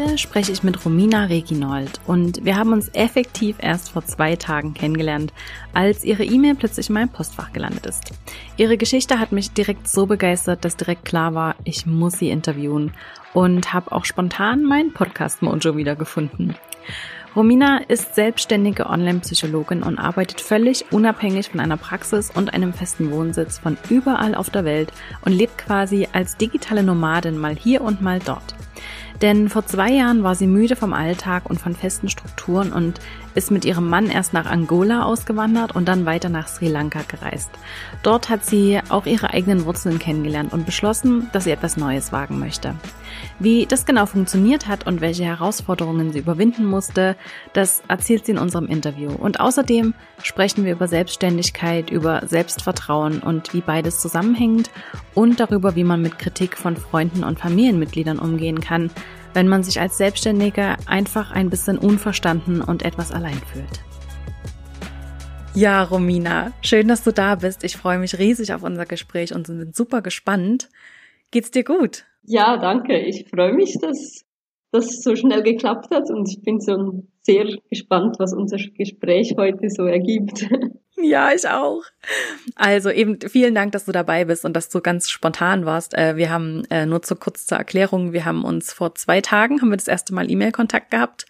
Heute spreche ich mit Romina Reginold und wir haben uns effektiv erst vor zwei Tagen kennengelernt, als ihre E-Mail plötzlich in meinem Postfach gelandet ist. Ihre Geschichte hat mich direkt so begeistert, dass direkt klar war, ich muss sie interviewen und habe auch spontan meinen Podcast-Mojo wiedergefunden. Romina ist selbstständige Online-Psychologin und arbeitet völlig unabhängig von einer Praxis und einem festen Wohnsitz von überall auf der Welt und lebt quasi als digitale Nomadin mal hier und mal dort. Denn vor zwei Jahren war sie müde vom Alltag und von festen Strukturen und ist mit ihrem Mann erst nach Angola ausgewandert und dann weiter nach Sri Lanka gereist. Dort hat sie auch ihre eigenen Wurzeln kennengelernt und beschlossen, dass sie etwas Neues wagen möchte. Wie das genau funktioniert hat und welche Herausforderungen sie überwinden musste, das erzählt sie in unserem Interview. Und außerdem sprechen wir über Selbstständigkeit, über Selbstvertrauen und wie beides zusammenhängt und darüber, wie man mit Kritik von Freunden und Familienmitgliedern umgehen kann, wenn man sich als Selbstständiger einfach ein bisschen unverstanden und etwas allein fühlt. Ja, Romina, schön, dass du da bist. Ich freue mich riesig auf unser Gespräch und bin super gespannt. Geht's dir gut? Ja, danke. Ich freue mich, dass das so schnell geklappt hat und ich bin so sehr gespannt, was unser Gespräch heute so ergibt. Ja, ich auch. Also eben vielen Dank, dass du dabei bist und dass du ganz spontan warst. Äh, wir haben äh, nur zu kurz zur Erklärung, wir haben uns vor zwei Tagen haben wir das erste Mal E-Mail-Kontakt gehabt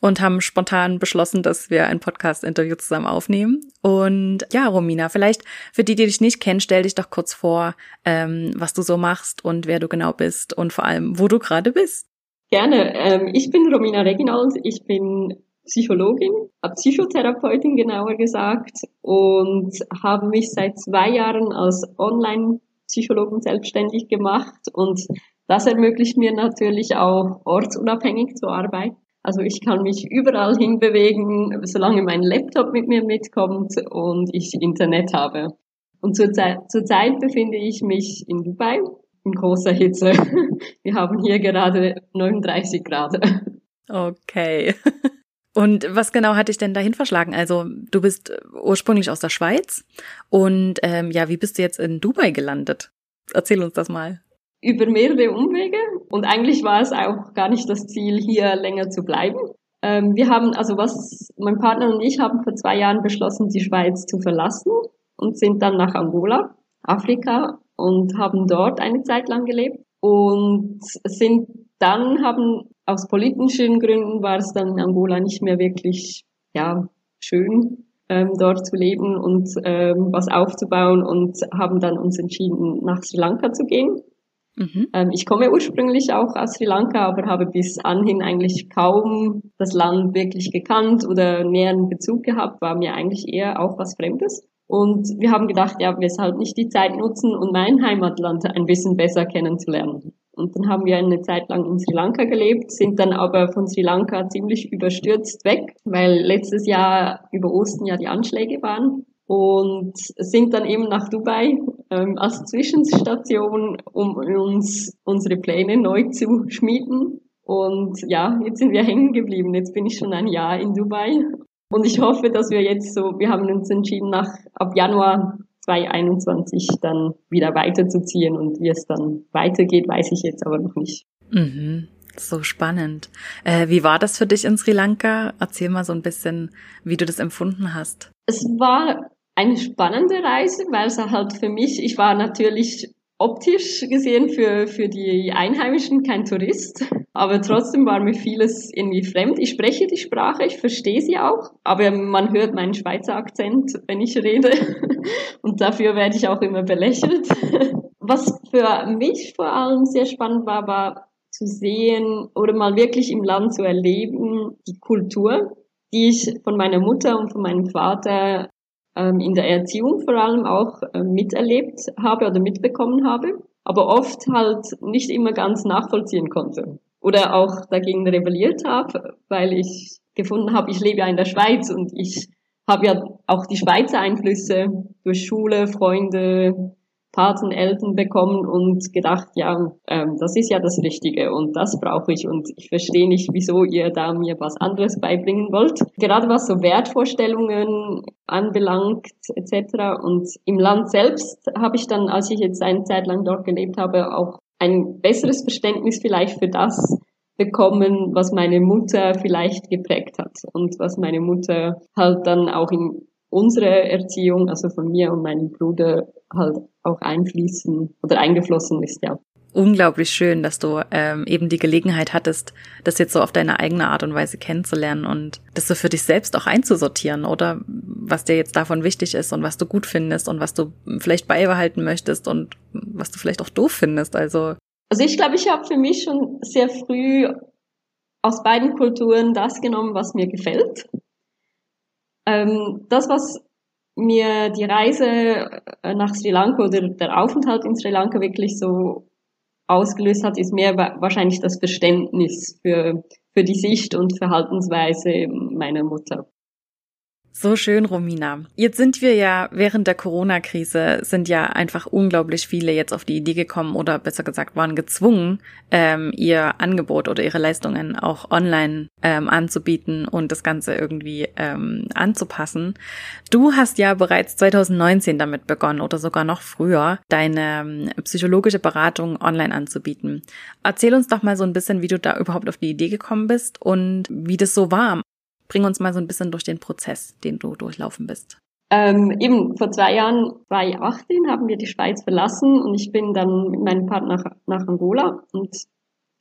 und haben spontan beschlossen, dass wir ein Podcast-Interview zusammen aufnehmen. Und ja, Romina, vielleicht für die, die dich nicht kennen, stell dich doch kurz vor, ähm, was du so machst und wer du genau bist und vor allem, wo du gerade bist. Gerne. Ähm, ich bin Romina Reginald. Ich bin Psychologin, Psychotherapeutin genauer gesagt und habe mich seit zwei Jahren als Online-Psychologin selbstständig gemacht und das ermöglicht mir natürlich auch ortsunabhängig zu arbeiten. Also ich kann mich überall hinbewegen, solange mein Laptop mit mir mitkommt und ich Internet habe. Und zurzeit, zurzeit befinde ich mich in Dubai in großer Hitze. Wir haben hier gerade 39 Grad. Okay. Und was genau hat dich denn dahin verschlagen? Also du bist ursprünglich aus der Schweiz und ähm, ja, wie bist du jetzt in Dubai gelandet? Erzähl uns das mal. Über mehrere Umwege und eigentlich war es auch gar nicht das Ziel, hier länger zu bleiben. Ähm, wir haben, also was, mein Partner und ich haben vor zwei Jahren beschlossen, die Schweiz zu verlassen und sind dann nach Angola, Afrika und haben dort eine Zeit lang gelebt und sind dann haben aus politischen Gründen war es dann in Angola nicht mehr wirklich ja schön ähm, dort zu leben und ähm, was aufzubauen und haben dann uns entschieden nach Sri Lanka zu gehen. Mhm. Ähm, ich komme ursprünglich auch aus Sri Lanka, aber habe bis anhin eigentlich kaum das Land wirklich gekannt oder näheren Bezug gehabt, war mir eigentlich eher auch was Fremdes. Und wir haben gedacht, ja, weshalb nicht die Zeit nutzen und mein Heimatland ein bisschen besser kennenzulernen. Und dann haben wir eine Zeit lang in Sri Lanka gelebt, sind dann aber von Sri Lanka ziemlich überstürzt weg, weil letztes Jahr über Osten ja die Anschläge waren und sind dann eben nach Dubai ähm, als Zwischenstation, um uns unsere Pläne neu zu schmieden. Und ja, jetzt sind wir hängen geblieben. Jetzt bin ich schon ein Jahr in Dubai und ich hoffe, dass wir jetzt so, wir haben uns entschieden, nach ab Januar 2021 dann wieder weiterzuziehen und wie es dann weitergeht, weiß ich jetzt aber noch nicht. Mhm. So spannend. Äh, wie war das für dich in Sri Lanka? Erzähl mal so ein bisschen, wie du das empfunden hast. Es war eine spannende Reise, weil es halt für mich, ich war natürlich optisch gesehen für, für die Einheimischen kein Tourist, aber trotzdem war mir vieles irgendwie fremd. Ich spreche die Sprache, ich verstehe sie auch, aber man hört meinen Schweizer Akzent, wenn ich rede und dafür werde ich auch immer belächelt. Was für mich vor allem sehr spannend war, war zu sehen oder mal wirklich im Land zu erleben, die Kultur, die ich von meiner Mutter und von meinem Vater in der Erziehung vor allem auch äh, miterlebt habe oder mitbekommen habe, aber oft halt nicht immer ganz nachvollziehen konnte oder auch dagegen rebelliert habe, weil ich gefunden habe, ich lebe ja in der Schweiz und ich habe ja auch die Schweizer Einflüsse durch Schule, Freunde, Pateneltern bekommen und gedacht, ja, ähm, das ist ja das Richtige und das brauche ich und ich verstehe nicht, wieso ihr da mir was anderes beibringen wollt. Gerade was so Wertvorstellungen anbelangt etc. Und im Land selbst habe ich dann, als ich jetzt eine Zeit lang dort gelebt habe, auch ein besseres Verständnis vielleicht für das bekommen, was meine Mutter vielleicht geprägt hat und was meine Mutter halt dann auch in unsere Erziehung, also von mir und meinem Bruder, halt auch einfließen oder eingeflossen ist, ja. Unglaublich schön, dass du ähm, eben die Gelegenheit hattest, das jetzt so auf deine eigene Art und Weise kennenzulernen und das so für dich selbst auch einzusortieren, oder was dir jetzt davon wichtig ist und was du gut findest und was du vielleicht beibehalten möchtest und was du vielleicht auch doof findest. Also also ich glaube, ich habe für mich schon sehr früh aus beiden Kulturen das genommen, was mir gefällt. Ähm, das, was mir die Reise äh, nach Sri Lanka oder der Aufenthalt in Sri Lanka wirklich so ausgelöst hat, ist mehr wahrscheinlich das Verständnis für, für die Sicht und Verhaltensweise meiner Mutter. So schön, Romina. Jetzt sind wir ja während der Corona-Krise sind ja einfach unglaublich viele jetzt auf die Idee gekommen oder besser gesagt waren gezwungen, ähm, ihr Angebot oder ihre Leistungen auch online ähm, anzubieten und das Ganze irgendwie ähm, anzupassen. Du hast ja bereits 2019 damit begonnen oder sogar noch früher, deine ähm, psychologische Beratung online anzubieten. Erzähl uns doch mal so ein bisschen, wie du da überhaupt auf die Idee gekommen bist und wie das so war Bring uns mal so ein bisschen durch den Prozess, den du durchlaufen bist. Ähm, eben vor zwei Jahren, 2018, haben wir die Schweiz verlassen und ich bin dann mit meinem Partner nach, nach Angola und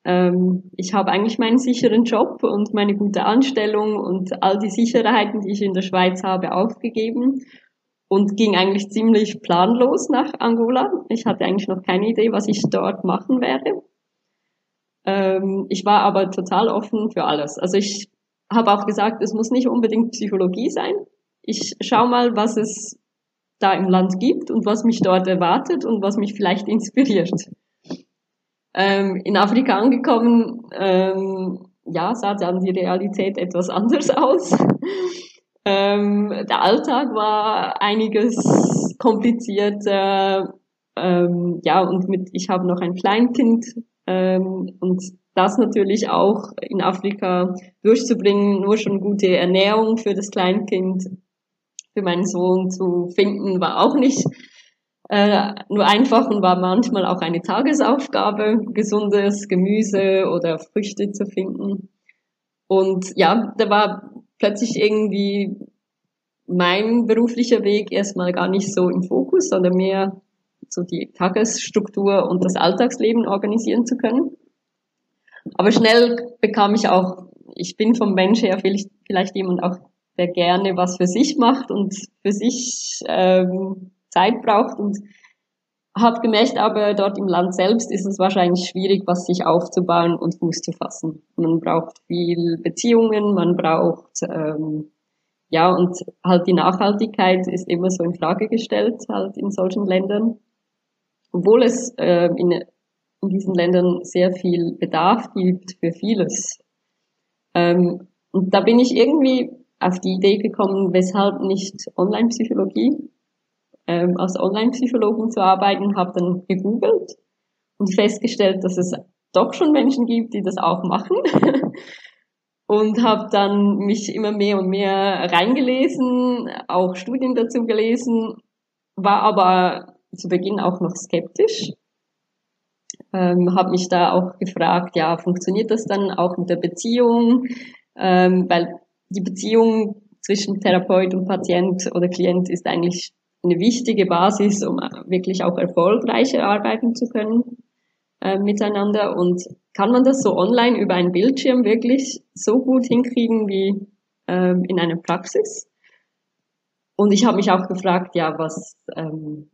ähm, ich habe eigentlich meinen sicheren Job und meine gute Anstellung und all die Sicherheiten, die ich in der Schweiz habe, aufgegeben und ging eigentlich ziemlich planlos nach Angola. Ich hatte eigentlich noch keine Idee, was ich dort machen werde. Ähm, ich war aber total offen für alles. Also ich habe auch gesagt, es muss nicht unbedingt Psychologie sein. Ich schau mal, was es da im Land gibt und was mich dort erwartet und was mich vielleicht inspiriert. Ähm, in Afrika angekommen, ähm, ja, sah dann die Realität etwas anders aus. ähm, der Alltag war einiges komplizierter. Ähm, ja, und mit, ich habe noch ein Kleinkind ähm, und das natürlich auch in Afrika durchzubringen, nur schon gute Ernährung für das Kleinkind, für meinen Sohn zu finden, war auch nicht äh, nur einfach und war manchmal auch eine Tagesaufgabe, gesundes Gemüse oder Früchte zu finden. Und ja, da war plötzlich irgendwie mein beruflicher Weg erstmal gar nicht so im Fokus, sondern mehr so die Tagesstruktur und das Alltagsleben organisieren zu können. Aber schnell bekam ich auch, ich bin vom Mensch her vielleicht, jemand auch, der gerne was für sich macht und für sich ähm, Zeit braucht und habe gemerkt, aber dort im Land selbst ist es wahrscheinlich schwierig, was sich aufzubauen und Fuß zu fassen. Man braucht viel Beziehungen, man braucht ähm, ja und halt die Nachhaltigkeit ist immer so in Frage gestellt halt in solchen Ländern, obwohl es äh, in in diesen Ländern sehr viel Bedarf gibt für vieles. Ähm, und da bin ich irgendwie auf die Idee gekommen, weshalb nicht Online-Psychologie, ähm, als Online-Psychologen zu arbeiten, habe dann gegoogelt und festgestellt, dass es doch schon Menschen gibt, die das auch machen. und habe dann mich immer mehr und mehr reingelesen, auch Studien dazu gelesen, war aber zu Beginn auch noch skeptisch ähm, habe mich da auch gefragt, ja, funktioniert das dann auch mit der Beziehung? Ähm, weil die Beziehung zwischen Therapeut und Patient oder Klient ist eigentlich eine wichtige Basis, um wirklich auch erfolgreicher arbeiten zu können äh, miteinander. Und kann man das so online über einen Bildschirm wirklich so gut hinkriegen wie ähm, in einer Praxis? Und ich habe mich auch gefragt, ja, was, ähm,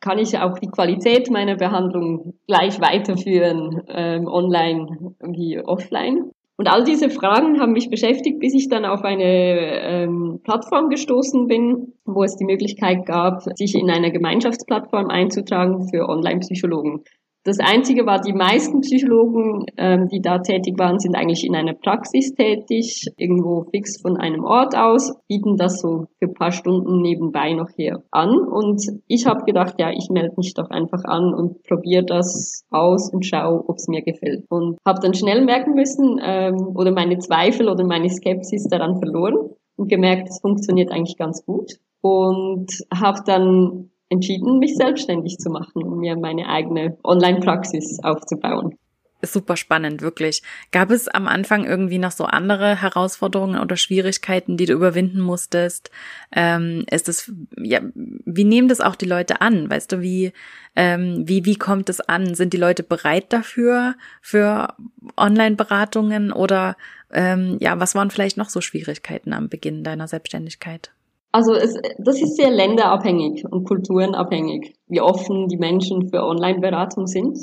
kann ich auch die Qualität meiner Behandlung gleich weiterführen, ähm, online wie offline. Und all diese Fragen haben mich beschäftigt, bis ich dann auf eine ähm, Plattform gestoßen bin, wo es die Möglichkeit gab, sich in einer Gemeinschaftsplattform einzutragen für Online-Psychologen. Das Einzige war, die meisten Psychologen, ähm, die da tätig waren, sind eigentlich in einer Praxis tätig, irgendwo fix von einem Ort aus, bieten das so für paar Stunden nebenbei noch hier an. Und ich habe gedacht, ja, ich melde mich doch einfach an und probiere das aus und schaue, ob es mir gefällt. Und habe dann schnell merken müssen ähm, oder meine Zweifel oder meine Skepsis daran verloren und gemerkt, es funktioniert eigentlich ganz gut. Und habe dann entschieden, mich selbstständig zu machen und mir meine eigene Online-Praxis aufzubauen. super spannend, wirklich. Gab es am Anfang irgendwie noch so andere Herausforderungen oder Schwierigkeiten, die du überwinden musstest? Ähm, ist es, ja, wie nehmen das auch die Leute an? Weißt du, wie, ähm, wie, wie kommt es an? Sind die Leute bereit dafür, für Online-Beratungen oder, ähm, ja, was waren vielleicht noch so Schwierigkeiten am Beginn deiner Selbstständigkeit? Also es, das ist sehr länderabhängig und kulturenabhängig, wie offen die Menschen für Online-Beratung sind.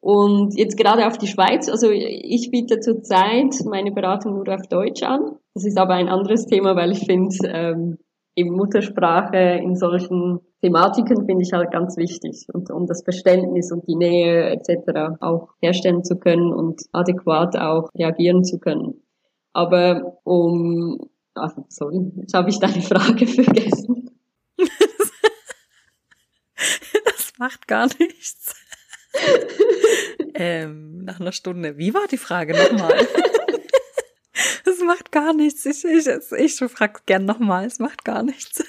Und jetzt gerade auf die Schweiz, also ich biete zurzeit meine Beratung nur auf Deutsch an. Das ist aber ein anderes Thema, weil ich finde, ähm, eben Muttersprache in solchen Thematiken finde ich halt ganz wichtig. Und um das Verständnis und die Nähe etc. auch herstellen zu können und adäquat auch reagieren zu können. Aber um, ach, sorry, jetzt habe ich deine Frage vergessen. das macht gar nichts. ähm, nach einer Stunde. Wie war die Frage nochmal? Es macht gar nichts. Ich, ich, ich frage gern nochmal. Es macht gar nichts.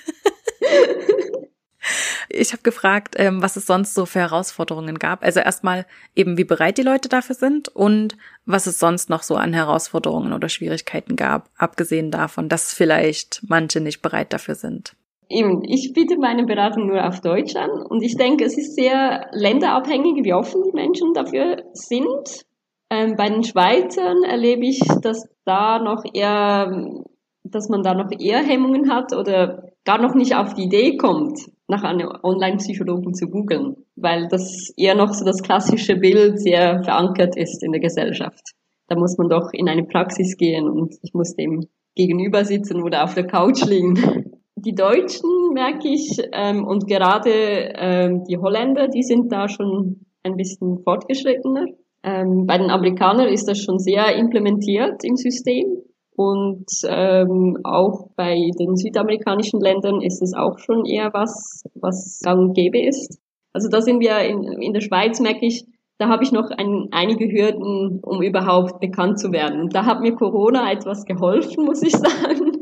Ich habe gefragt, ähm, was es sonst so für Herausforderungen gab. Also erstmal eben, wie bereit die Leute dafür sind und was es sonst noch so an Herausforderungen oder Schwierigkeiten gab, abgesehen davon, dass vielleicht manche nicht bereit dafür sind. Eben, ich biete meine Beratung nur auf Deutsch an und ich denke, es ist sehr länderabhängig, wie offen die Menschen dafür sind. Ähm, bei den Schweizern erlebe ich, dass da noch eher, dass man da noch eher Hemmungen hat oder gar noch nicht auf die Idee kommt, nach einem Online-Psychologen zu googeln, weil das eher noch so das klassische Bild sehr verankert ist in der Gesellschaft. Da muss man doch in eine Praxis gehen und ich muss dem gegenüber sitzen oder auf der Couch liegen die Deutschen merke ich ähm, und gerade ähm, die Holländer, die sind da schon ein bisschen fortgeschrittener. Ähm, bei den Amerikanern ist das schon sehr implementiert im System und ähm, auch bei den südamerikanischen Ländern ist es auch schon eher was, was gang und gäbe ist. Also da sind wir in, in der Schweiz, merke ich, da habe ich noch ein, einige Hürden, um überhaupt bekannt zu werden. Und da hat mir Corona etwas geholfen, muss ich sagen,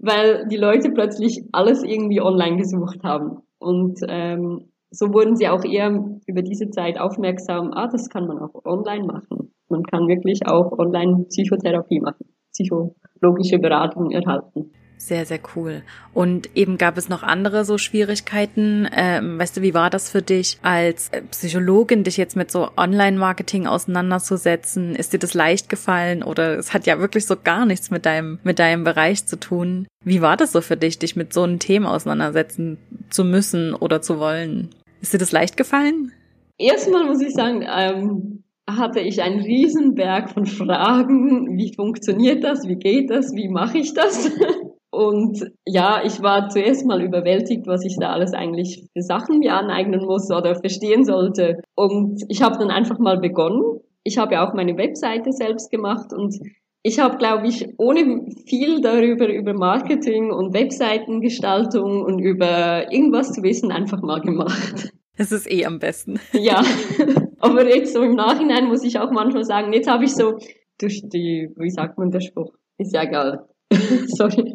weil die Leute plötzlich alles irgendwie online gesucht haben. Und ähm, so wurden sie auch eher über diese Zeit aufmerksam, ah, das kann man auch online machen. Man kann wirklich auch online Psychotherapie machen, psychologische Beratung erhalten. Sehr, sehr cool. Und eben gab es noch andere so Schwierigkeiten. Ähm, weißt du, wie war das für dich als äh, Psychologin, dich jetzt mit so Online-Marketing auseinanderzusetzen? Ist dir das leicht gefallen oder es hat ja wirklich so gar nichts mit deinem, mit deinem Bereich zu tun? Wie war das so für dich, dich mit so einem Thema auseinandersetzen zu müssen oder zu wollen? Ist dir das leicht gefallen? Erstmal muss ich sagen, ähm, hatte ich einen Riesenberg von Fragen. Wie funktioniert das? Wie geht das? Wie mache ich das? Und ja, ich war zuerst mal überwältigt, was ich da alles eigentlich für Sachen mir aneignen muss oder verstehen sollte. Und ich habe dann einfach mal begonnen. Ich habe ja auch meine Webseite selbst gemacht und ich habe, glaube ich, ohne viel darüber, über Marketing und Webseitengestaltung und über irgendwas zu wissen, einfach mal gemacht. Es ist eh am besten. Ja, aber jetzt so im Nachhinein muss ich auch manchmal sagen, jetzt habe ich so durch die, wie sagt man der Spruch, ist ja egal, Sorry.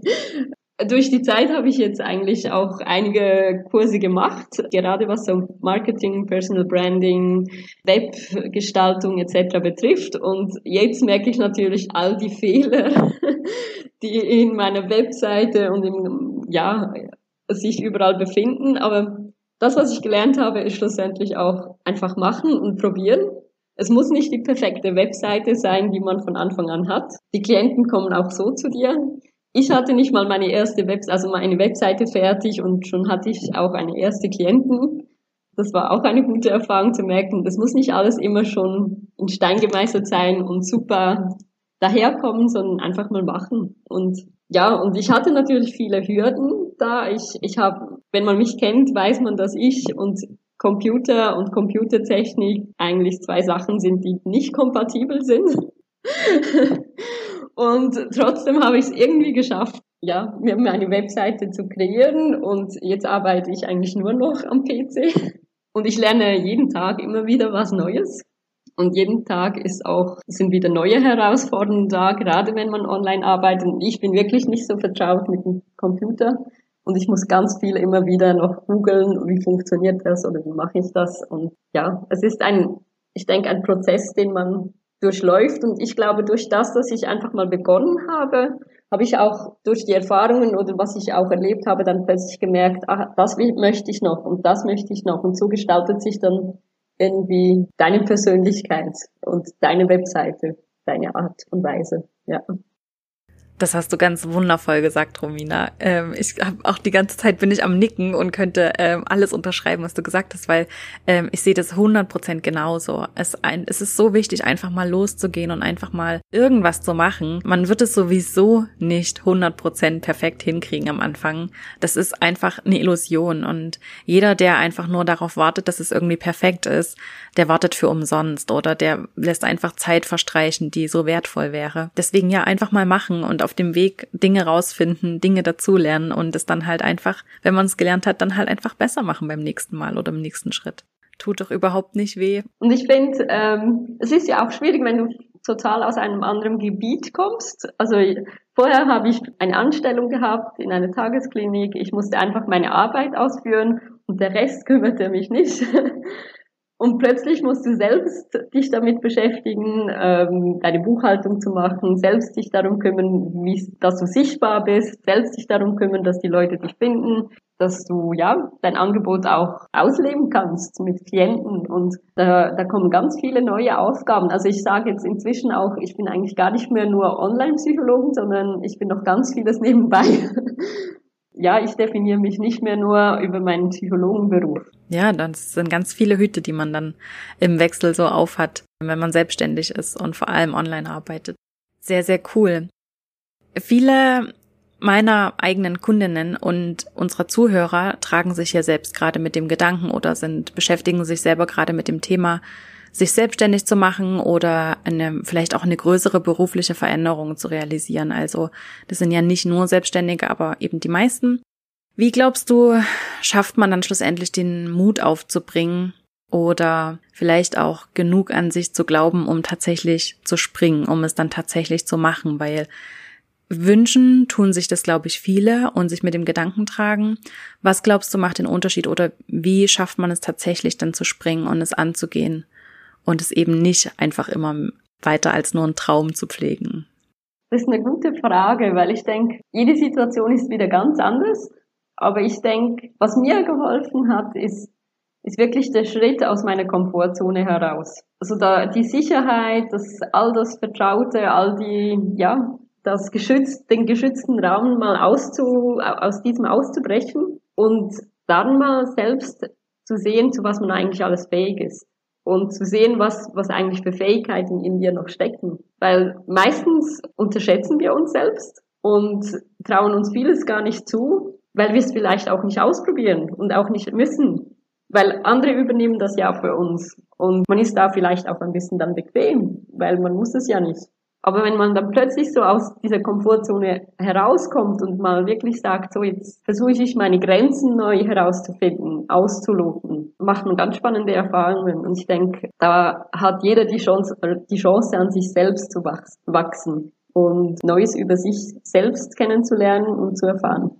Durch die Zeit habe ich jetzt eigentlich auch einige Kurse gemacht, gerade was so Marketing, Personal Branding, Webgestaltung etc. betrifft. Und jetzt merke ich natürlich all die Fehler, die in meiner Webseite und im, ja, sich überall befinden. Aber das, was ich gelernt habe, ist schlussendlich auch einfach machen und probieren. Es muss nicht die perfekte Webseite sein, die man von Anfang an hat. Die Klienten kommen auch so zu dir. Ich hatte nicht mal meine erste Web, also meine Webseite fertig und schon hatte ich auch eine erste Klienten. Das war auch eine gute Erfahrung zu merken. Das muss nicht alles immer schon in Stein gemeißelt sein und super daherkommen, sondern einfach mal machen. Und ja, und ich hatte natürlich viele Hürden da. Ich, ich habe, wenn man mich kennt, weiß man, dass ich und Computer und Computertechnik eigentlich zwei Sachen sind, die nicht kompatibel sind. und trotzdem habe ich es irgendwie geschafft, ja, mir eine Webseite zu kreieren und jetzt arbeite ich eigentlich nur noch am PC. Und ich lerne jeden Tag immer wieder was Neues. Und jeden Tag ist auch, sind wieder neue Herausforderungen da, gerade wenn man online arbeitet. Und ich bin wirklich nicht so vertraut mit dem Computer. Und ich muss ganz viel immer wieder noch googeln, wie funktioniert das oder wie mache ich das. Und ja, es ist ein, ich denke, ein Prozess, den man durchläuft. Und ich glaube, durch das, dass ich einfach mal begonnen habe, habe ich auch durch die Erfahrungen oder was ich auch erlebt habe, dann plötzlich gemerkt, ach, das möchte ich noch und das möchte ich noch. Und so gestaltet sich dann irgendwie deine Persönlichkeit und deine Webseite, deine Art und Weise. Ja. Das hast du ganz wundervoll gesagt, Romina. Ähm, ich habe auch die ganze Zeit bin ich am Nicken und könnte ähm, alles unterschreiben, was du gesagt hast, weil ähm, ich sehe das 100 Prozent genauso. Es, ein, es ist so wichtig, einfach mal loszugehen und einfach mal irgendwas zu machen. Man wird es sowieso nicht 100 Prozent perfekt hinkriegen am Anfang. Das ist einfach eine Illusion und jeder, der einfach nur darauf wartet, dass es irgendwie perfekt ist, der wartet für umsonst oder der lässt einfach Zeit verstreichen, die so wertvoll wäre. Deswegen ja einfach mal machen und auf auf dem Weg Dinge rausfinden, Dinge dazulernen und es dann halt einfach, wenn man es gelernt hat, dann halt einfach besser machen beim nächsten Mal oder im nächsten Schritt. Tut doch überhaupt nicht weh. Und ich finde, ähm, es ist ja auch schwierig, wenn du total aus einem anderen Gebiet kommst. Also vorher habe ich eine Anstellung gehabt in einer Tagesklinik. Ich musste einfach meine Arbeit ausführen und der Rest kümmerte mich nicht. Und plötzlich musst du selbst dich damit beschäftigen, ähm, deine Buchhaltung zu machen, selbst dich darum kümmern, wie, dass du sichtbar bist, selbst dich darum kümmern, dass die Leute dich finden, dass du ja dein Angebot auch ausleben kannst mit Klienten. Und da, da kommen ganz viele neue Aufgaben. Also ich sage jetzt inzwischen auch, ich bin eigentlich gar nicht mehr nur Online-Psychologin, sondern ich bin noch ganz vieles nebenbei. ja, ich definiere mich nicht mehr nur über meinen Psychologenberuf. Ja, das sind ganz viele Hüte, die man dann im Wechsel so aufhat, wenn man selbstständig ist und vor allem online arbeitet. Sehr, sehr cool. Viele meiner eigenen Kundinnen und unserer Zuhörer tragen sich ja selbst gerade mit dem Gedanken oder sind, beschäftigen sich selber gerade mit dem Thema, sich selbstständig zu machen oder eine, vielleicht auch eine größere berufliche Veränderung zu realisieren. Also, das sind ja nicht nur Selbstständige, aber eben die meisten. Wie glaubst du, schafft man dann schlussendlich den Mut aufzubringen oder vielleicht auch genug an sich zu glauben, um tatsächlich zu springen, um es dann tatsächlich zu machen, weil wünschen tun sich das, glaube ich, viele und sich mit dem Gedanken tragen. Was glaubst du macht den Unterschied oder wie schafft man es tatsächlich dann zu springen und es anzugehen und es eben nicht einfach immer weiter als nur einen Traum zu pflegen? Das ist eine gute Frage, weil ich denke, jede Situation ist wieder ganz anders. Aber ich denke, was mir geholfen hat, ist, ist wirklich der Schritt aus meiner Komfortzone heraus. Also da die Sicherheit, das all das Vertraute, all die, ja, das geschützt, den geschützten Raum mal auszu, aus diesem auszubrechen und dann mal selbst zu sehen, zu was man eigentlich alles fähig ist. Und zu sehen, was, was eigentlich für Fähigkeiten in dir noch stecken. Weil meistens unterschätzen wir uns selbst und trauen uns vieles gar nicht zu weil wir es vielleicht auch nicht ausprobieren und auch nicht müssen, weil andere übernehmen das ja für uns und man ist da vielleicht auch ein bisschen dann bequem, weil man muss es ja nicht. Aber wenn man dann plötzlich so aus dieser Komfortzone herauskommt und mal wirklich sagt, so jetzt versuche ich meine Grenzen neu herauszufinden, auszuloten, macht man ganz spannende Erfahrungen. Und ich denke, da hat jeder die Chance, die Chance an sich selbst zu wachsen und Neues über sich selbst kennenzulernen und zu erfahren.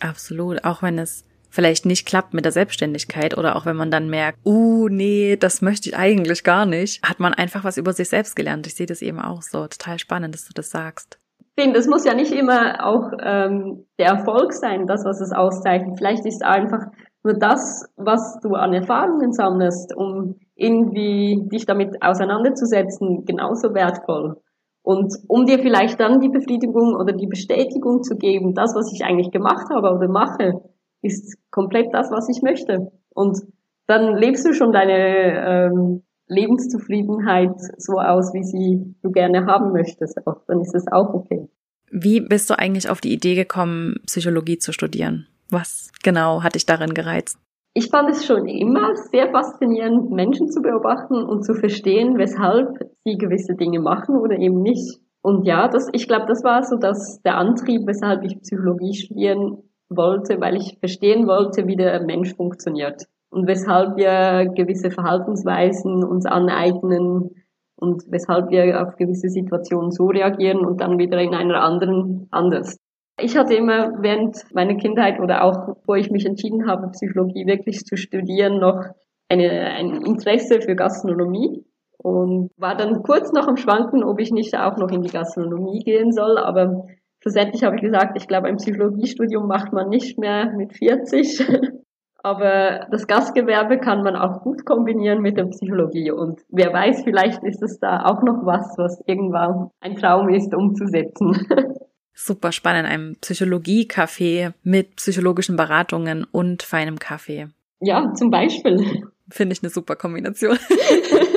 Absolut, auch wenn es vielleicht nicht klappt mit der Selbstständigkeit oder auch wenn man dann merkt, uh, nee, das möchte ich eigentlich gar nicht, hat man einfach was über sich selbst gelernt. Ich sehe das eben auch so. Total spannend, dass du das sagst. Finde, es muss ja nicht immer auch ähm, der Erfolg sein, das, was es auszeichnet. Vielleicht ist einfach nur das, was du an Erfahrungen sammelst, um irgendwie dich damit auseinanderzusetzen, genauso wertvoll. Und um dir vielleicht dann die Befriedigung oder die Bestätigung zu geben, das, was ich eigentlich gemacht habe oder mache, ist komplett das, was ich möchte. Und dann lebst du schon deine ähm, Lebenszufriedenheit so aus, wie sie du gerne haben möchtest. Auch, dann ist es auch okay. Wie bist du eigentlich auf die Idee gekommen, Psychologie zu studieren? Was genau hat dich darin gereizt? Ich fand es schon immer sehr faszinierend, Menschen zu beobachten und zu verstehen, weshalb sie gewisse Dinge machen oder eben nicht. Und ja, das, ich glaube, das war so dass der Antrieb, weshalb ich Psychologie studieren wollte, weil ich verstehen wollte, wie der Mensch funktioniert und weshalb wir gewisse Verhaltensweisen uns aneignen und weshalb wir auf gewisse Situationen so reagieren und dann wieder in einer anderen anders. Ich hatte immer während meiner Kindheit oder auch, wo ich mich entschieden habe, Psychologie wirklich zu studieren, noch eine, ein Interesse für Gastronomie. und war dann kurz noch am Schwanken, ob ich nicht auch noch in die Gastronomie gehen soll, aber schlussendlich habe ich gesagt, ich glaube, ein Psychologiestudium macht man nicht mehr mit 40. Aber das Gastgewerbe kann man auch gut kombinieren mit der Psychologie. Und wer weiß, vielleicht ist es da auch noch was, was irgendwann ein Traum ist, umzusetzen. Super spannend, einem Psychologie-Café mit psychologischen Beratungen und feinem Kaffee. Ja, zum Beispiel. Finde ich eine super Kombination.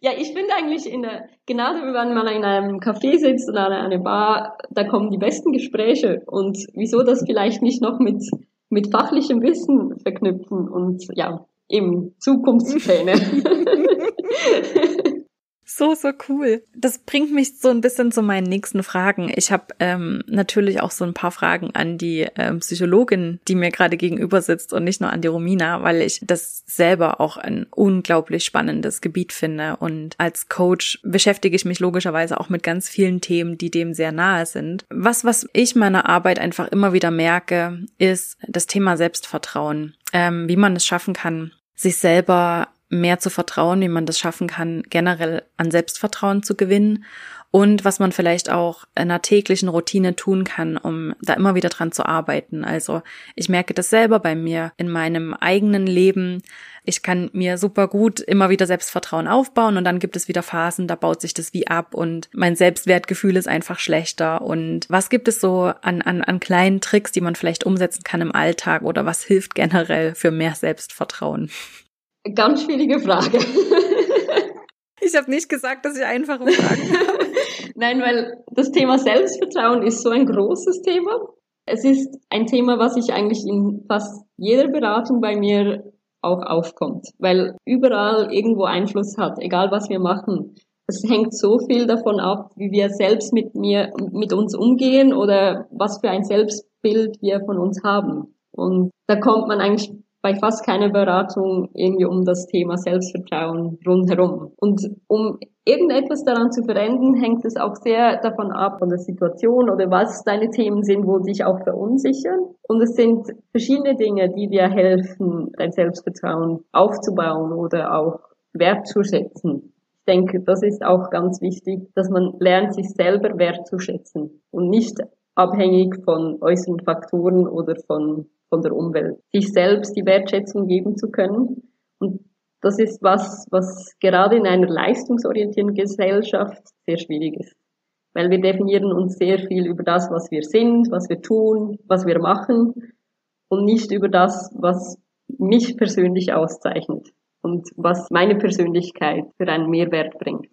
ja, ich finde eigentlich in der, genau wenn man in einem Café sitzt oder an einer Bar, da kommen die besten Gespräche. Und wieso das vielleicht nicht noch mit, mit fachlichem Wissen verknüpfen und ja, eben Zukunftspläne. So, so cool. Das bringt mich so ein bisschen zu meinen nächsten Fragen. Ich habe ähm, natürlich auch so ein paar Fragen an die ähm, Psychologin, die mir gerade gegenüber sitzt und nicht nur an die Romina, weil ich das selber auch ein unglaublich spannendes Gebiet finde. Und als Coach beschäftige ich mich logischerweise auch mit ganz vielen Themen, die dem sehr nahe sind. Was, was ich meiner Arbeit einfach immer wieder merke, ist das Thema Selbstvertrauen. Ähm, wie man es schaffen kann, sich selber mehr zu vertrauen, wie man das schaffen kann, generell an Selbstvertrauen zu gewinnen und was man vielleicht auch in einer täglichen Routine tun kann, um da immer wieder dran zu arbeiten. Also ich merke das selber bei mir in meinem eigenen Leben. Ich kann mir super gut immer wieder Selbstvertrauen aufbauen und dann gibt es wieder Phasen, da baut sich das wie ab und mein Selbstwertgefühl ist einfach schlechter. Und was gibt es so an, an, an kleinen Tricks, die man vielleicht umsetzen kann im Alltag oder was hilft generell für mehr Selbstvertrauen? Ganz schwierige Frage. ich habe nicht gesagt, dass ich einfache Fragen habe. Nein, weil das Thema Selbstvertrauen ist so ein großes Thema. Es ist ein Thema, was ich eigentlich in fast jeder Beratung bei mir auch aufkommt, weil überall irgendwo Einfluss hat, egal was wir machen. Es hängt so viel davon ab, wie wir selbst mit mir, mit uns umgehen oder was für ein Selbstbild wir von uns haben. Und da kommt man eigentlich bei fast keiner Beratung irgendwie um das Thema Selbstvertrauen rundherum. Und um irgendetwas daran zu verändern, hängt es auch sehr davon ab, von der Situation oder was deine Themen sind, wo dich auch verunsichern. Und es sind verschiedene Dinge, die dir helfen, dein Selbstvertrauen aufzubauen oder auch wertzuschätzen. Ich denke, das ist auch ganz wichtig, dass man lernt, sich selber wertzuschätzen und nicht abhängig von äußeren Faktoren oder von von der Umwelt, sich selbst die Wertschätzung geben zu können. Und das ist was, was gerade in einer leistungsorientierten Gesellschaft sehr schwierig ist. Weil wir definieren uns sehr viel über das, was wir sind, was wir tun, was wir machen und nicht über das, was mich persönlich auszeichnet und was meine Persönlichkeit für einen Mehrwert bringt.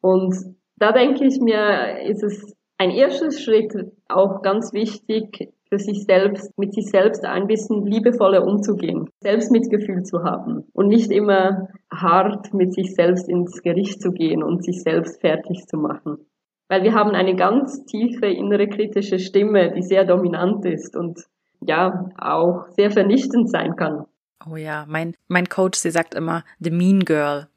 Und da denke ich mir, ist es ein erster Schritt auch ganz wichtig, für sich selbst, mit sich selbst ein bisschen liebevoller umzugehen, Selbstmitgefühl zu haben und nicht immer hart mit sich selbst ins Gericht zu gehen und sich selbst fertig zu machen. Weil wir haben eine ganz tiefe innere kritische Stimme, die sehr dominant ist und ja, auch sehr vernichtend sein kann. Oh ja, mein, mein Coach, sie sagt immer, the mean girl.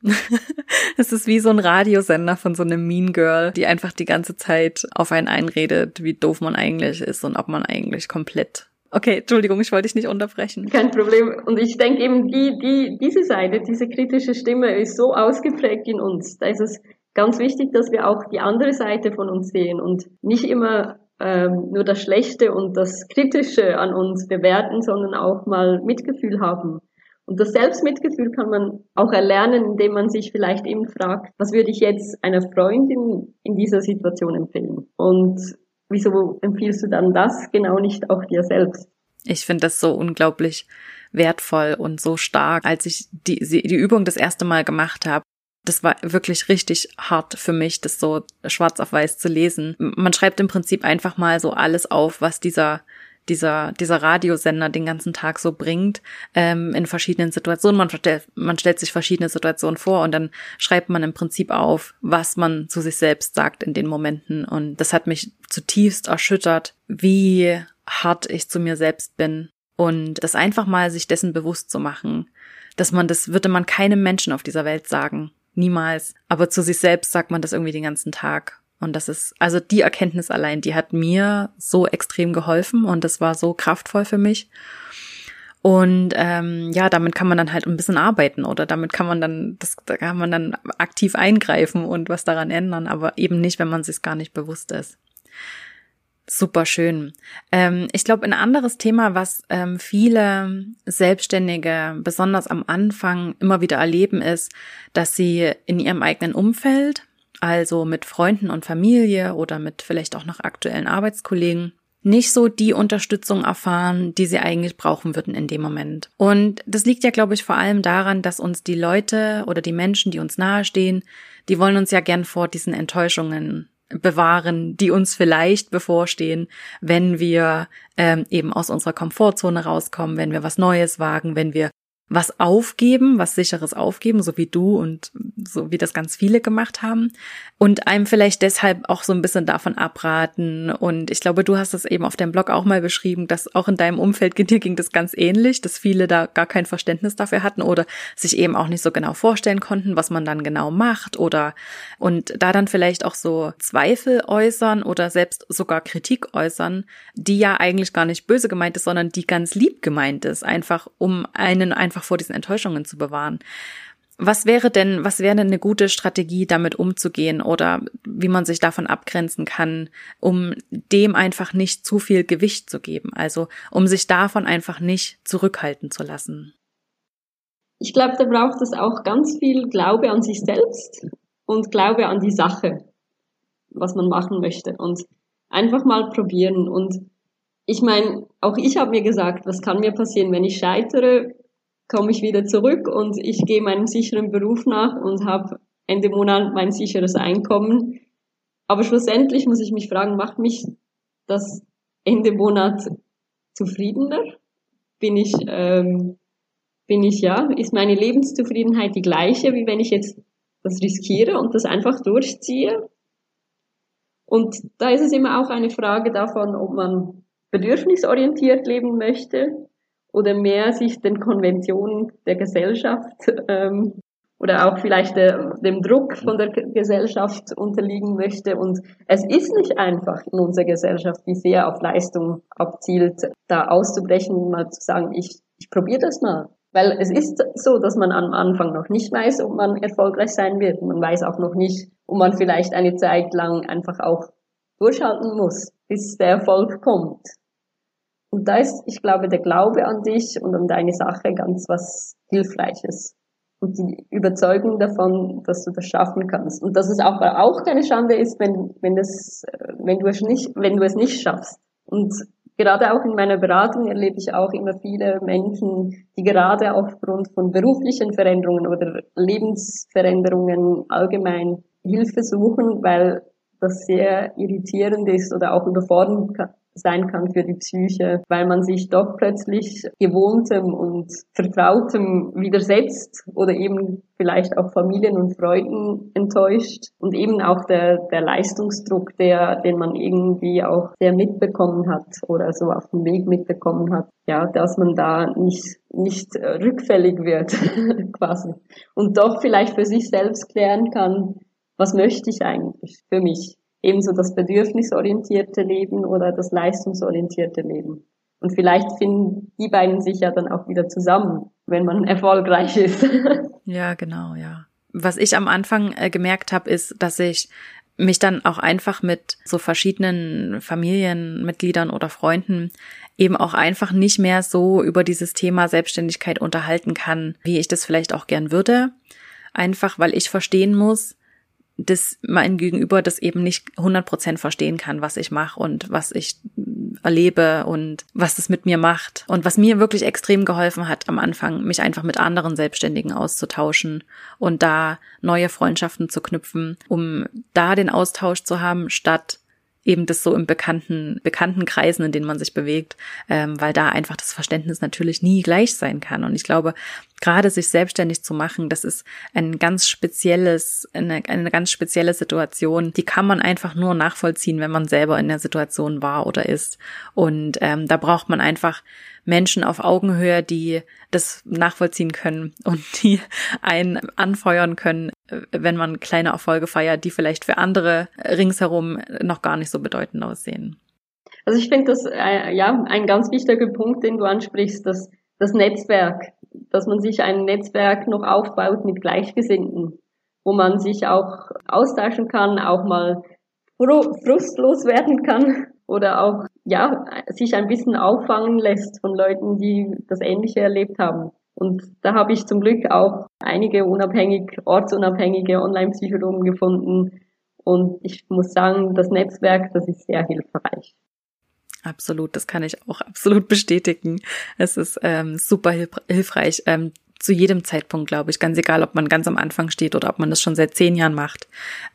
es ist wie so ein Radiosender von so einem mean girl, die einfach die ganze Zeit auf einen einredet, wie doof man eigentlich ist und ob man eigentlich komplett Okay, Entschuldigung, ich wollte dich nicht unterbrechen. Kein Problem. Und ich denke eben, die, die, diese Seite, diese kritische Stimme ist so ausgeprägt in uns. Da ist es ganz wichtig, dass wir auch die andere Seite von uns sehen und nicht immer ähm, nur das Schlechte und das Kritische an uns bewerten, sondern auch mal Mitgefühl haben. Und das Selbstmitgefühl kann man auch erlernen, indem man sich vielleicht eben fragt, was würde ich jetzt einer Freundin in dieser Situation empfehlen? Und wieso empfiehlst du dann das genau nicht auch dir selbst? Ich finde das so unglaublich wertvoll und so stark. Als ich die, die Übung das erste Mal gemacht habe, das war wirklich richtig hart für mich, das so schwarz auf weiß zu lesen. Man schreibt im Prinzip einfach mal so alles auf, was dieser dieser, dieser Radiosender den ganzen Tag so bringt, ähm, in verschiedenen Situationen. Man, man stellt sich verschiedene Situationen vor und dann schreibt man im Prinzip auf, was man zu sich selbst sagt in den Momenten. Und das hat mich zutiefst erschüttert, wie hart ich zu mir selbst bin. Und das einfach mal sich dessen bewusst zu machen, dass man das würde man keinem Menschen auf dieser Welt sagen. Niemals. Aber zu sich selbst sagt man das irgendwie den ganzen Tag. Und das ist, also die Erkenntnis allein, die hat mir so extrem geholfen und das war so kraftvoll für mich. Und ähm, ja, damit kann man dann halt ein bisschen arbeiten oder damit kann man dann, das da kann man dann aktiv eingreifen und was daran ändern, aber eben nicht, wenn man sich gar nicht bewusst ist. Super schön. Ähm, ich glaube, ein anderes Thema, was ähm, viele Selbstständige besonders am Anfang immer wieder erleben, ist, dass sie in ihrem eigenen Umfeld, also mit Freunden und Familie oder mit vielleicht auch noch aktuellen Arbeitskollegen, nicht so die Unterstützung erfahren, die sie eigentlich brauchen würden in dem Moment. Und das liegt ja, glaube ich, vor allem daran, dass uns die Leute oder die Menschen, die uns nahestehen, die wollen uns ja gern vor diesen Enttäuschungen bewahren, die uns vielleicht bevorstehen, wenn wir ähm, eben aus unserer Komfortzone rauskommen, wenn wir was Neues wagen, wenn wir was aufgeben, was sicheres aufgeben, so wie du und so wie das ganz viele gemacht haben. Und einem vielleicht deshalb auch so ein bisschen davon abraten. Und ich glaube, du hast es eben auf deinem Blog auch mal beschrieben, dass auch in deinem Umfeld dir ging das ganz ähnlich, dass viele da gar kein Verständnis dafür hatten oder sich eben auch nicht so genau vorstellen konnten, was man dann genau macht oder und da dann vielleicht auch so Zweifel äußern oder selbst sogar Kritik äußern, die ja eigentlich gar nicht böse gemeint ist, sondern die ganz lieb gemeint ist, einfach um einen einfach einfach vor diesen Enttäuschungen zu bewahren. Was wäre denn, was wäre denn eine gute Strategie, damit umzugehen oder wie man sich davon abgrenzen kann, um dem einfach nicht zu viel Gewicht zu geben? Also, um sich davon einfach nicht zurückhalten zu lassen. Ich glaube, da braucht es auch ganz viel Glaube an sich selbst und Glaube an die Sache, was man machen möchte und einfach mal probieren und ich meine, auch ich habe mir gesagt, was kann mir passieren, wenn ich scheitere? Komme ich wieder zurück und ich gehe meinem sicheren Beruf nach und habe Ende Monat mein sicheres Einkommen. Aber schlussendlich muss ich mich fragen, macht mich das Ende Monat zufriedener? Bin ich, ähm, bin ich ja, ist meine Lebenszufriedenheit die gleiche, wie wenn ich jetzt das riskiere und das einfach durchziehe? Und da ist es immer auch eine Frage davon, ob man bedürfnisorientiert leben möchte oder mehr sich den Konventionen der Gesellschaft ähm, oder auch vielleicht der, dem Druck von der Gesellschaft unterliegen möchte. Und es ist nicht einfach in unserer Gesellschaft, die sehr auf Leistung abzielt, da auszubrechen und mal zu sagen, ich, ich probiere das mal. Weil es ist so, dass man am Anfang noch nicht weiß, ob man erfolgreich sein wird. Man weiß auch noch nicht, ob man vielleicht eine Zeit lang einfach auch durchhalten muss, bis der Erfolg kommt. Und da ist, ich glaube, der Glaube an dich und an deine Sache ganz was Hilfreiches. Und die Überzeugung davon, dass du das schaffen kannst. Und dass es auch, auch keine Schande ist, wenn, wenn, das, wenn, du es nicht, wenn du es nicht schaffst. Und gerade auch in meiner Beratung erlebe ich auch immer viele Menschen, die gerade aufgrund von beruflichen Veränderungen oder Lebensveränderungen allgemein Hilfe suchen, weil das sehr irritierend ist oder auch überfordernd sein kann für die Psyche, weil man sich doch plötzlich gewohntem und vertrautem widersetzt oder eben vielleicht auch Familien und Freunden enttäuscht und eben auch der, der Leistungsdruck, der, den man irgendwie auch sehr mitbekommen hat oder so auf dem Weg mitbekommen hat, ja, dass man da nicht, nicht rückfällig wird quasi und doch vielleicht für sich selbst klären kann, was möchte ich eigentlich für mich? Ebenso das bedürfnisorientierte Leben oder das leistungsorientierte Leben. Und vielleicht finden die beiden sich ja dann auch wieder zusammen, wenn man erfolgreich ist. Ja, genau, ja. Was ich am Anfang äh, gemerkt habe, ist, dass ich mich dann auch einfach mit so verschiedenen Familienmitgliedern oder Freunden eben auch einfach nicht mehr so über dieses Thema Selbstständigkeit unterhalten kann, wie ich das vielleicht auch gern würde. Einfach weil ich verstehen muss, dass mein Gegenüber das eben nicht 100% verstehen kann, was ich mache und was ich erlebe und was das mit mir macht. Und was mir wirklich extrem geholfen hat am Anfang, mich einfach mit anderen Selbstständigen auszutauschen und da neue Freundschaften zu knüpfen, um da den Austausch zu haben, statt eben das so im bekannten, bekannten Kreisen, in denen man sich bewegt, ähm, weil da einfach das Verständnis natürlich nie gleich sein kann. Und ich glaube, gerade sich selbstständig zu machen, das ist ein ganz spezielles, eine, eine ganz spezielle Situation. Die kann man einfach nur nachvollziehen, wenn man selber in der Situation war oder ist. Und ähm, da braucht man einfach Menschen auf Augenhöhe, die das nachvollziehen können und die einen anfeuern können, wenn man kleine Erfolge feiert, die vielleicht für andere ringsherum noch gar nicht so bedeutend aussehen. Also ich finde das äh, ja ein ganz wichtiger Punkt, den du ansprichst, dass das Netzwerk, dass man sich ein Netzwerk noch aufbaut mit Gleichgesinnten, wo man sich auch austauschen kann, auch mal frustlos werden kann oder auch ja sich ein bisschen auffangen lässt von Leuten, die das Ähnliche erlebt haben. Und da habe ich zum Glück auch einige unabhängig, ortsunabhängige Online-Psychologen gefunden. Und ich muss sagen, das Netzwerk, das ist sehr hilfreich. Absolut, das kann ich auch absolut bestätigen. Es ist ähm, super hilfreich. Ähm, zu jedem Zeitpunkt, glaube ich, ganz egal, ob man ganz am Anfang steht oder ob man das schon seit zehn Jahren macht.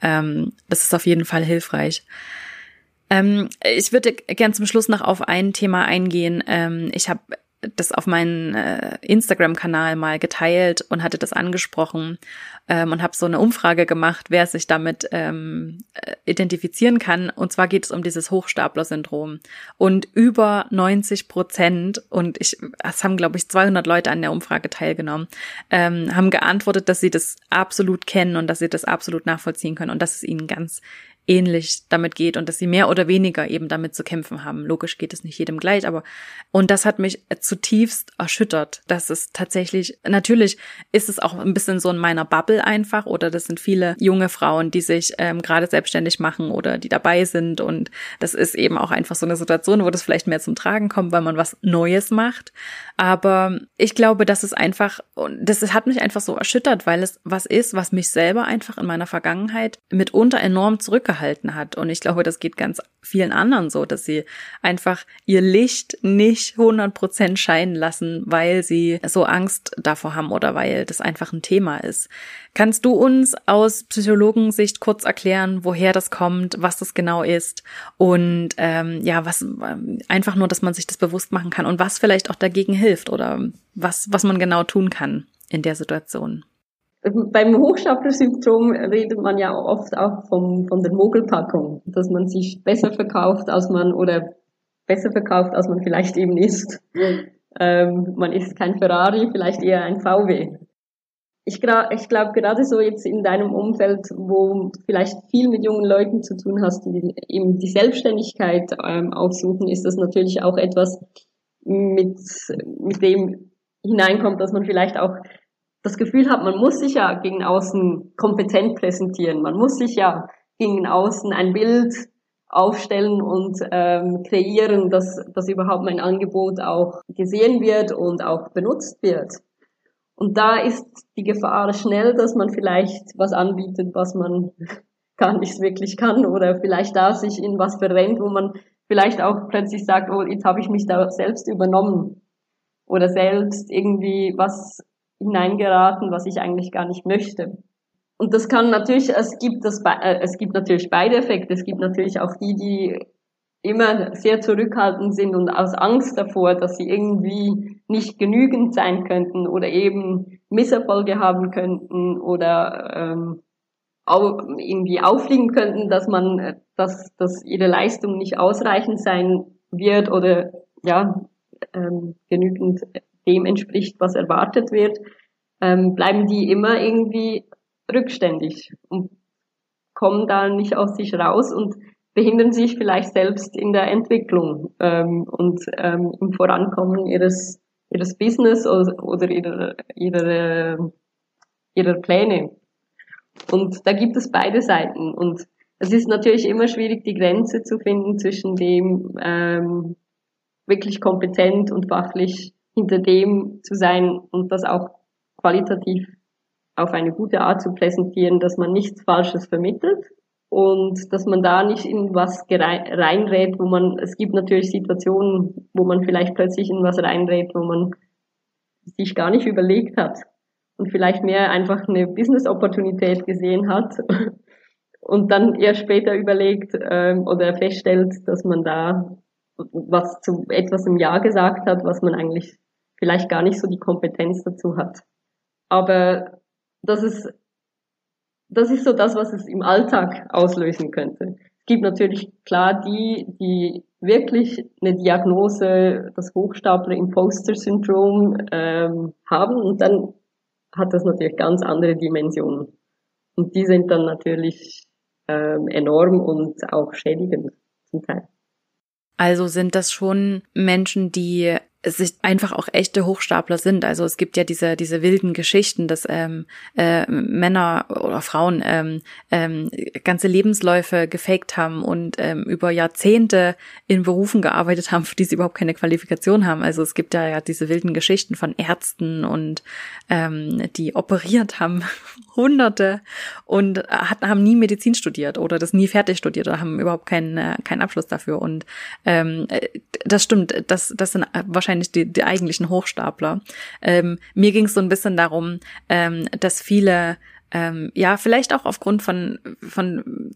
Ähm, das ist auf jeden Fall hilfreich. Ähm, ich würde gern zum Schluss noch auf ein Thema eingehen. Ähm, ich habe das auf meinen äh, Instagram-Kanal mal geteilt und hatte das angesprochen ähm, und habe so eine Umfrage gemacht, wer sich damit ähm, äh, identifizieren kann. Und zwar geht es um dieses Hochstapler-Syndrom. Und über 90 Prozent, und ich, es haben, glaube ich, 200 Leute an der Umfrage teilgenommen, ähm, haben geantwortet, dass sie das absolut kennen und dass sie das absolut nachvollziehen können und dass es ihnen ganz ähnlich damit geht und dass sie mehr oder weniger eben damit zu kämpfen haben. Logisch geht es nicht jedem gleich, aber und das hat mich zutiefst erschüttert, dass es tatsächlich natürlich ist es auch ein bisschen so in meiner Bubble einfach oder das sind viele junge Frauen, die sich ähm, gerade selbstständig machen oder die dabei sind und das ist eben auch einfach so eine Situation, wo das vielleicht mehr zum Tragen kommt, weil man was Neues macht. Aber ich glaube, dass es einfach und das hat mich einfach so erschüttert, weil es was ist, was mich selber einfach in meiner Vergangenheit mitunter enorm zurückgehalten gehalten hat. Und ich glaube, das geht ganz vielen anderen so, dass sie einfach ihr Licht nicht 100 Prozent scheinen lassen, weil sie so Angst davor haben oder weil das einfach ein Thema ist. Kannst du uns aus Psychologensicht kurz erklären, woher das kommt, was das genau ist und ähm, ja, was einfach nur, dass man sich das bewusst machen kann und was vielleicht auch dagegen hilft oder was, was man genau tun kann in der Situation? Beim Hochstapler-Syndrom redet man ja oft auch vom, von der Mogelpackung, dass man sich besser verkauft, als man oder besser verkauft, als man vielleicht eben ist. Ähm, man ist kein Ferrari, vielleicht eher ein VW. Ich, ich glaube, gerade so jetzt in deinem Umfeld, wo vielleicht viel mit jungen Leuten zu tun hast, die eben die Selbstständigkeit ähm, aufsuchen, ist das natürlich auch etwas, mit, mit dem hineinkommt, dass man vielleicht auch das Gefühl hat, man muss sich ja gegen außen kompetent präsentieren. Man muss sich ja gegen außen ein Bild aufstellen und ähm, kreieren, dass, dass überhaupt mein Angebot auch gesehen wird und auch benutzt wird. Und da ist die Gefahr schnell, dass man vielleicht was anbietet, was man gar nicht wirklich kann oder vielleicht da sich in was verrennt, wo man vielleicht auch plötzlich sagt, oh, jetzt habe ich mich da selbst übernommen oder selbst irgendwie was hineingeraten, was ich eigentlich gar nicht möchte. Und das kann natürlich, es gibt das, äh, es gibt natürlich beide Effekte. Es gibt natürlich auch die, die immer sehr zurückhaltend sind und aus Angst davor, dass sie irgendwie nicht genügend sein könnten oder eben Misserfolge haben könnten oder ähm, irgendwie auffliegen könnten, dass man, dass, dass ihre Leistung nicht ausreichend sein wird oder ja ähm, genügend dem entspricht, was erwartet wird, ähm, bleiben die immer irgendwie rückständig und kommen da nicht aus sich raus und behindern sich vielleicht selbst in der Entwicklung ähm, und ähm, im Vorankommen ihres, ihres Business oder, oder ihrer, ihrer, ihrer Pläne. Und da gibt es beide Seiten. Und es ist natürlich immer schwierig, die Grenze zu finden zwischen dem ähm, wirklich kompetent und fachlich hinter dem zu sein und das auch qualitativ auf eine gute Art zu präsentieren, dass man nichts Falsches vermittelt und dass man da nicht in was reinrät, wo man, es gibt natürlich Situationen, wo man vielleicht plötzlich in was reinrät, wo man sich gar nicht überlegt hat und vielleicht mehr einfach eine Business-Opportunität gesehen hat und dann erst später überlegt ähm, oder feststellt, dass man da was zu etwas im Jahr gesagt hat, was man eigentlich vielleicht gar nicht so die Kompetenz dazu hat. Aber das ist, das ist so das, was es im Alltag auslösen könnte. Es gibt natürlich klar die, die wirklich eine Diagnose, das Hochstapler-Imposter-Syndrom ähm, haben und dann hat das natürlich ganz andere Dimensionen. Und die sind dann natürlich ähm, enorm und auch schädigend zum Teil. Also sind das schon Menschen, die es sich einfach auch echte Hochstapler sind. Also es gibt ja diese diese wilden Geschichten, dass ähm, äh, Männer oder Frauen ähm, ähm, ganze Lebensläufe gefaked haben und ähm, über Jahrzehnte in Berufen gearbeitet haben, für die sie überhaupt keine Qualifikation haben. Also es gibt ja, ja diese wilden Geschichten von Ärzten und ähm, die operiert haben Hunderte und hat, haben nie Medizin studiert oder das nie fertig studiert oder haben überhaupt keinen äh, keinen Abschluss dafür. Und ähm, äh, das stimmt, das das sind wahrscheinlich die, die eigentlichen Hochstapler. Ähm, mir ging es so ein bisschen darum, ähm, dass viele ähm, ja, vielleicht auch aufgrund von, von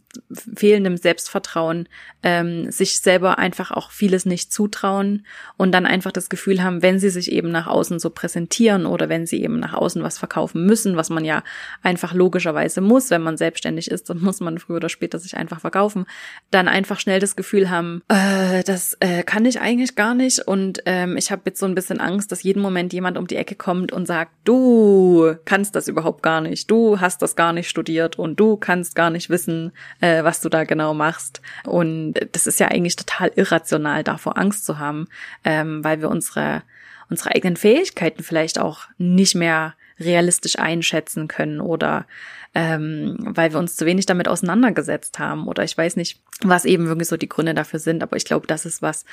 fehlendem Selbstvertrauen ähm, sich selber einfach auch vieles nicht zutrauen und dann einfach das Gefühl haben, wenn sie sich eben nach außen so präsentieren oder wenn sie eben nach außen was verkaufen müssen, was man ja einfach logischerweise muss, wenn man selbstständig ist, dann muss man früher oder später sich einfach verkaufen, dann einfach schnell das Gefühl haben, äh, das äh, kann ich eigentlich gar nicht und ähm, ich habe jetzt so ein bisschen Angst, dass jeden Moment jemand um die Ecke kommt und sagt, du kannst das überhaupt gar nicht, du hast das gar nicht studiert und du kannst gar nicht wissen, äh, was du da genau machst. Und das ist ja eigentlich total irrational, davor Angst zu haben, ähm, weil wir unsere, unsere eigenen Fähigkeiten vielleicht auch nicht mehr realistisch einschätzen können oder ähm, weil wir uns zu wenig damit auseinandergesetzt haben oder ich weiß nicht, was eben wirklich so die Gründe dafür sind, aber ich glaube, das ist was,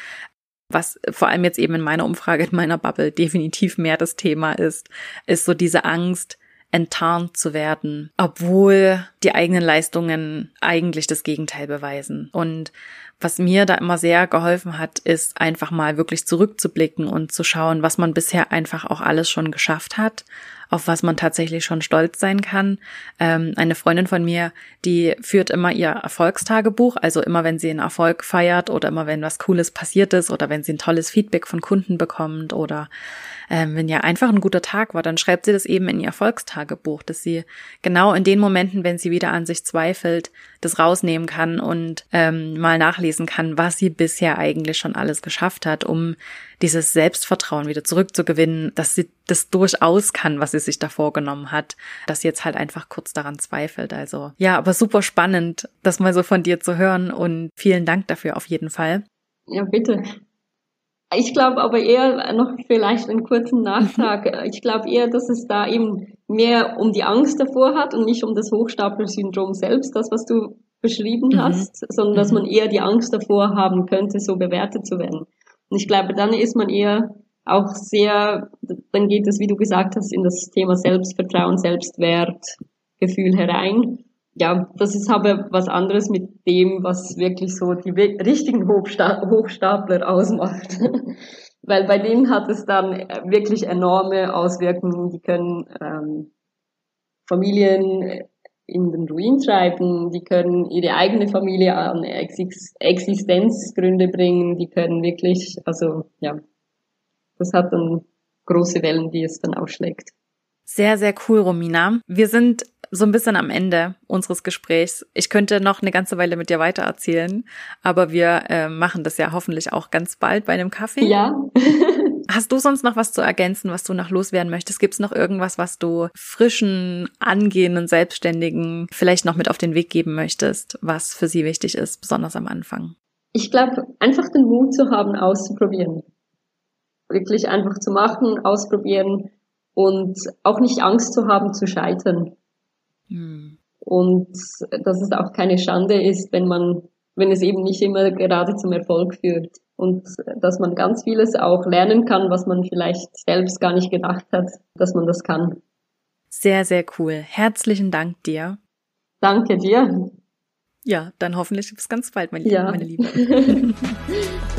was vor allem jetzt eben in meiner Umfrage, in meiner Bubble definitiv mehr das Thema ist, ist so diese Angst, enttarnt zu werden, obwohl die eigenen Leistungen eigentlich das Gegenteil beweisen. Und was mir da immer sehr geholfen hat, ist einfach mal wirklich zurückzublicken und zu schauen, was man bisher einfach auch alles schon geschafft hat, auf was man tatsächlich schon stolz sein kann. Ähm, eine Freundin von mir, die führt immer ihr Erfolgstagebuch, also immer wenn sie einen Erfolg feiert oder immer wenn was Cooles passiert ist oder wenn sie ein tolles Feedback von Kunden bekommt oder ähm, wenn ja einfach ein guter Tag war, dann schreibt sie das eben in ihr Erfolgstagebuch, dass sie genau in den Momenten, wenn sie wieder an sich zweifelt, das rausnehmen kann und ähm, mal nachlesen kann, was sie bisher eigentlich schon alles geschafft hat, um dieses Selbstvertrauen wieder zurückzugewinnen, dass sie das durchaus kann, was sie sich da vorgenommen hat, dass sie jetzt halt einfach kurz daran zweifelt. Also ja, aber super spannend, das mal so von dir zu hören und vielen Dank dafür auf jeden Fall. Ja, bitte. Ich glaube aber eher noch vielleicht einen kurzen Nachtrag. Mhm. Ich glaube eher, dass es da eben mehr um die Angst davor hat und nicht um das Hochstapler-Syndrom selbst, das, was du beschrieben mhm. hast, sondern dass mhm. man eher die Angst davor haben könnte, so bewertet zu werden. Und ich glaube, dann ist man eher auch sehr, dann geht es, wie du gesagt hast, in das Thema Selbstvertrauen, Selbstwert, Gefühl herein ja, das ist aber was anderes mit dem, was wirklich so die richtigen Hochsta Hochstapler ausmacht. Weil bei denen hat es dann wirklich enorme Auswirkungen. Die können ähm, Familien in den Ruin treiben, die können ihre eigene Familie an Exist Existenzgründe bringen, die können wirklich, also ja, das hat dann große Wellen, die es dann ausschlägt. Sehr, sehr cool, Romina. Wir sind so ein bisschen am Ende unseres Gesprächs. Ich könnte noch eine ganze Weile mit dir weiter erzählen, aber wir äh, machen das ja hoffentlich auch ganz bald bei einem Kaffee. Ja. Hast du sonst noch was zu ergänzen, was du noch loswerden möchtest? Gibt es noch irgendwas, was du frischen, angehenden Selbstständigen vielleicht noch mit auf den Weg geben möchtest, was für sie wichtig ist, besonders am Anfang? Ich glaube, einfach den Mut zu haben, auszuprobieren. Wirklich einfach zu machen, ausprobieren und auch nicht Angst zu haben, zu scheitern. Mhm. Und dass es auch keine Schande ist, wenn man, wenn es eben nicht immer gerade zum Erfolg führt. Und dass man ganz vieles auch lernen kann, was man vielleicht selbst gar nicht gedacht hat, dass man das kann. Sehr, sehr cool. Herzlichen Dank dir. Danke dir. Ja, dann hoffentlich bis ganz bald, meine Liebe. Ja. Meine Liebe.